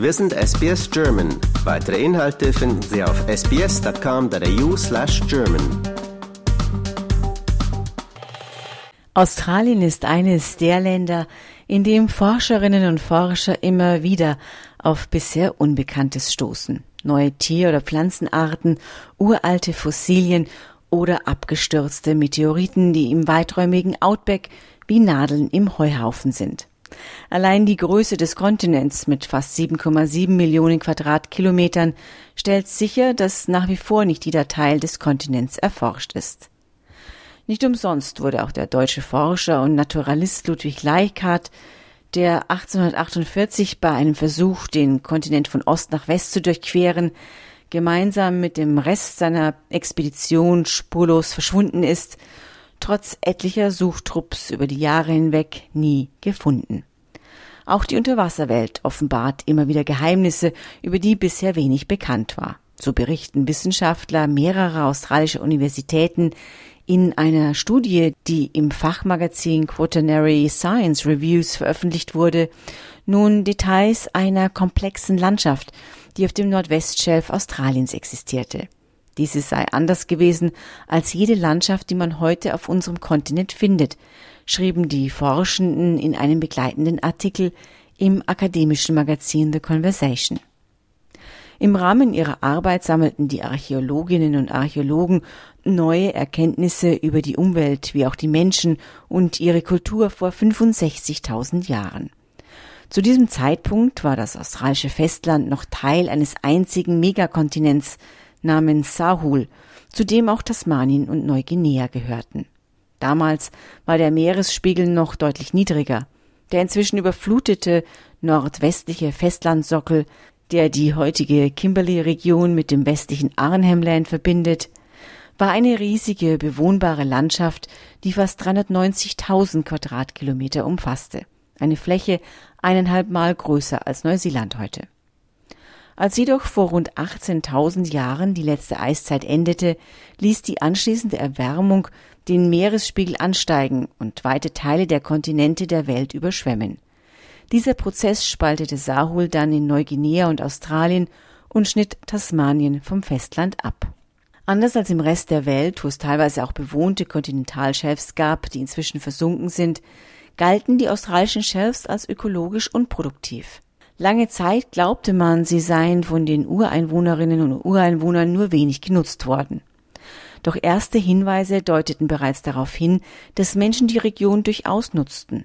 Wir sind SBS German. Weitere Inhalte finden Sie auf sbs.com.au slash German. Australien ist eines der Länder, in dem Forscherinnen und Forscher immer wieder auf bisher Unbekanntes stoßen. Neue Tier- oder Pflanzenarten, uralte Fossilien oder abgestürzte Meteoriten, die im weiträumigen Outback wie Nadeln im Heuhaufen sind. Allein die Größe des Kontinents mit fast 7,7 Millionen Quadratkilometern stellt sicher, dass nach wie vor nicht jeder Teil des Kontinents erforscht ist. Nicht umsonst wurde auch der deutsche Forscher und Naturalist Ludwig Leichhardt, der 1848 bei einem Versuch, den Kontinent von Ost nach West zu durchqueren, gemeinsam mit dem Rest seiner Expedition spurlos verschwunden ist, trotz etlicher Suchtrupps über die Jahre hinweg nie gefunden. Auch die Unterwasserwelt offenbart immer wieder Geheimnisse, über die bisher wenig bekannt war. So berichten Wissenschaftler mehrerer australischer Universitäten in einer Studie, die im Fachmagazin Quaternary Science Reviews veröffentlicht wurde, nun Details einer komplexen Landschaft, die auf dem Nordwestschelf Australiens existierte. Diese sei anders gewesen als jede Landschaft, die man heute auf unserem Kontinent findet, schrieben die Forschenden in einem begleitenden Artikel im akademischen Magazin The Conversation. Im Rahmen ihrer Arbeit sammelten die Archäologinnen und Archäologen neue Erkenntnisse über die Umwelt wie auch die Menschen und ihre Kultur vor 65.000 Jahren. Zu diesem Zeitpunkt war das australische Festland noch Teil eines einzigen Megakontinents, namens Sahul, zu dem auch Tasmanien und Neuguinea gehörten. Damals war der Meeresspiegel noch deutlich niedriger. Der inzwischen überflutete nordwestliche Festlandsockel, der die heutige Kimberley-Region mit dem westlichen Arnhem-Land verbindet, war eine riesige bewohnbare Landschaft, die fast 390.000 Quadratkilometer umfasste. Eine Fläche eineinhalb Mal größer als Neuseeland heute. Als jedoch vor rund 18.000 Jahren die letzte Eiszeit endete, ließ die anschließende Erwärmung den Meeresspiegel ansteigen und weite Teile der Kontinente der Welt überschwemmen. Dieser Prozess spaltete Sahul dann in Neuguinea und Australien und schnitt Tasmanien vom Festland ab. Anders als im Rest der Welt, wo es teilweise auch bewohnte Kontinentalschelfs gab, die inzwischen versunken sind, galten die australischen Shelfs als ökologisch unproduktiv. Lange Zeit glaubte man, sie seien von den Ureinwohnerinnen und Ureinwohnern nur wenig genutzt worden. Doch erste Hinweise deuteten bereits darauf hin, dass Menschen die Region durchaus nutzten.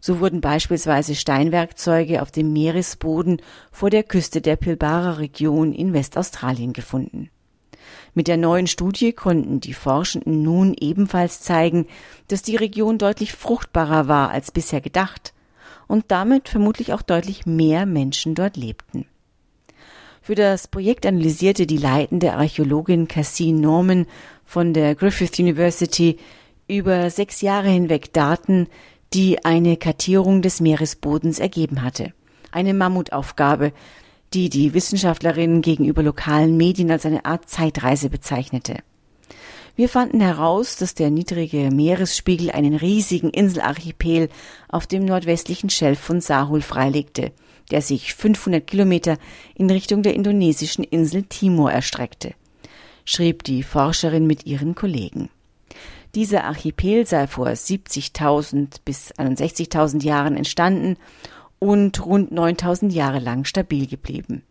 So wurden beispielsweise Steinwerkzeuge auf dem Meeresboden vor der Küste der Pilbara-Region in Westaustralien gefunden. Mit der neuen Studie konnten die Forschenden nun ebenfalls zeigen, dass die Region deutlich fruchtbarer war als bisher gedacht und damit vermutlich auch deutlich mehr Menschen dort lebten. Für das Projekt analysierte die leitende Archäologin Cassie Norman von der Griffith University über sechs Jahre hinweg Daten, die eine Kartierung des Meeresbodens ergeben hatte. Eine Mammutaufgabe, die die Wissenschaftlerin gegenüber lokalen Medien als eine Art Zeitreise bezeichnete. Wir fanden heraus, dass der niedrige Meeresspiegel einen riesigen Inselarchipel auf dem nordwestlichen Schelf von Sahul freilegte, der sich 500 Kilometer in Richtung der indonesischen Insel Timor erstreckte, schrieb die Forscherin mit ihren Kollegen. Dieser Archipel sei vor 70.000 bis 61.000 Jahren entstanden und rund 9.000 Jahre lang stabil geblieben.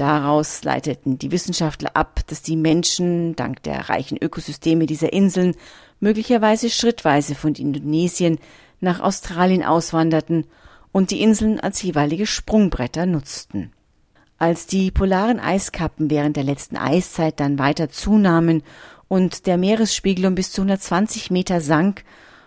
Daraus leiteten die Wissenschaftler ab, dass die Menschen dank der reichen Ökosysteme dieser Inseln möglicherweise schrittweise von Indonesien nach Australien auswanderten und die Inseln als jeweilige Sprungbretter nutzten. Als die polaren Eiskappen während der letzten Eiszeit dann weiter zunahmen und der Meeresspiegel um bis zu 120 Meter sank,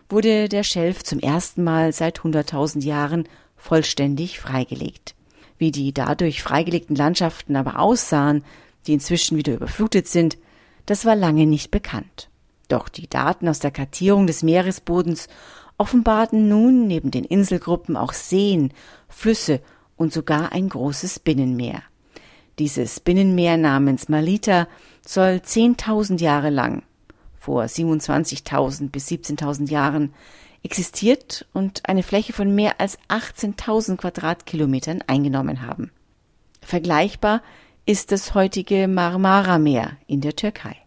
wurde der Schelf zum ersten Mal seit 100.000 Jahren vollständig freigelegt. Wie die dadurch freigelegten Landschaften aber aussahen, die inzwischen wieder überflutet sind, das war lange nicht bekannt. Doch die Daten aus der Kartierung des Meeresbodens offenbarten nun neben den Inselgruppen auch Seen, Flüsse und sogar ein großes Binnenmeer. Dieses Binnenmeer namens Malita soll 10.000 Jahre lang, vor 27.000 bis 17.000 Jahren, existiert und eine Fläche von mehr als 18.000 Quadratkilometern eingenommen haben. Vergleichbar ist das heutige Marmara-Meer in der Türkei.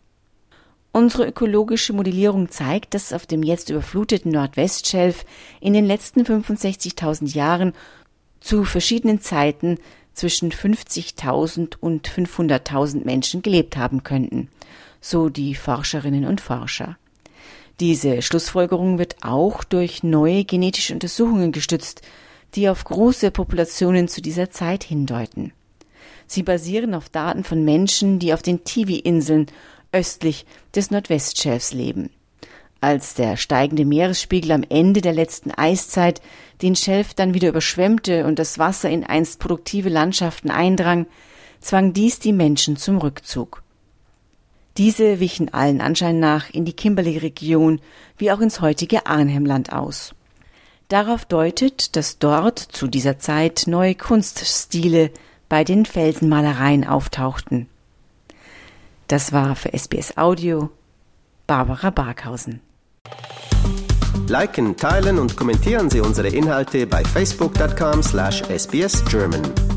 Unsere ökologische Modellierung zeigt, dass auf dem jetzt überfluteten Nordwestschelf in den letzten 65.000 Jahren zu verschiedenen Zeiten zwischen 50.000 und 500.000 Menschen gelebt haben könnten, so die Forscherinnen und Forscher. Diese Schlussfolgerung wird auch durch neue genetische Untersuchungen gestützt, die auf große Populationen zu dieser Zeit hindeuten. Sie basieren auf Daten von Menschen, die auf den Tiwi-Inseln östlich des Nordwestschelfs leben. Als der steigende Meeresspiegel am Ende der letzten Eiszeit den Schelf dann wieder überschwemmte und das Wasser in einst produktive Landschaften eindrang, zwang dies die Menschen zum Rückzug. Diese wichen allen Anschein nach in die Kimberley-Region wie auch ins heutige Arnhemland aus. Darauf deutet, dass dort zu dieser Zeit neue Kunststile bei den Felsenmalereien auftauchten. Das war für SBS Audio Barbara Barkhausen. Liken, teilen und kommentieren Sie unsere Inhalte bei facebook.com/sbsgerman.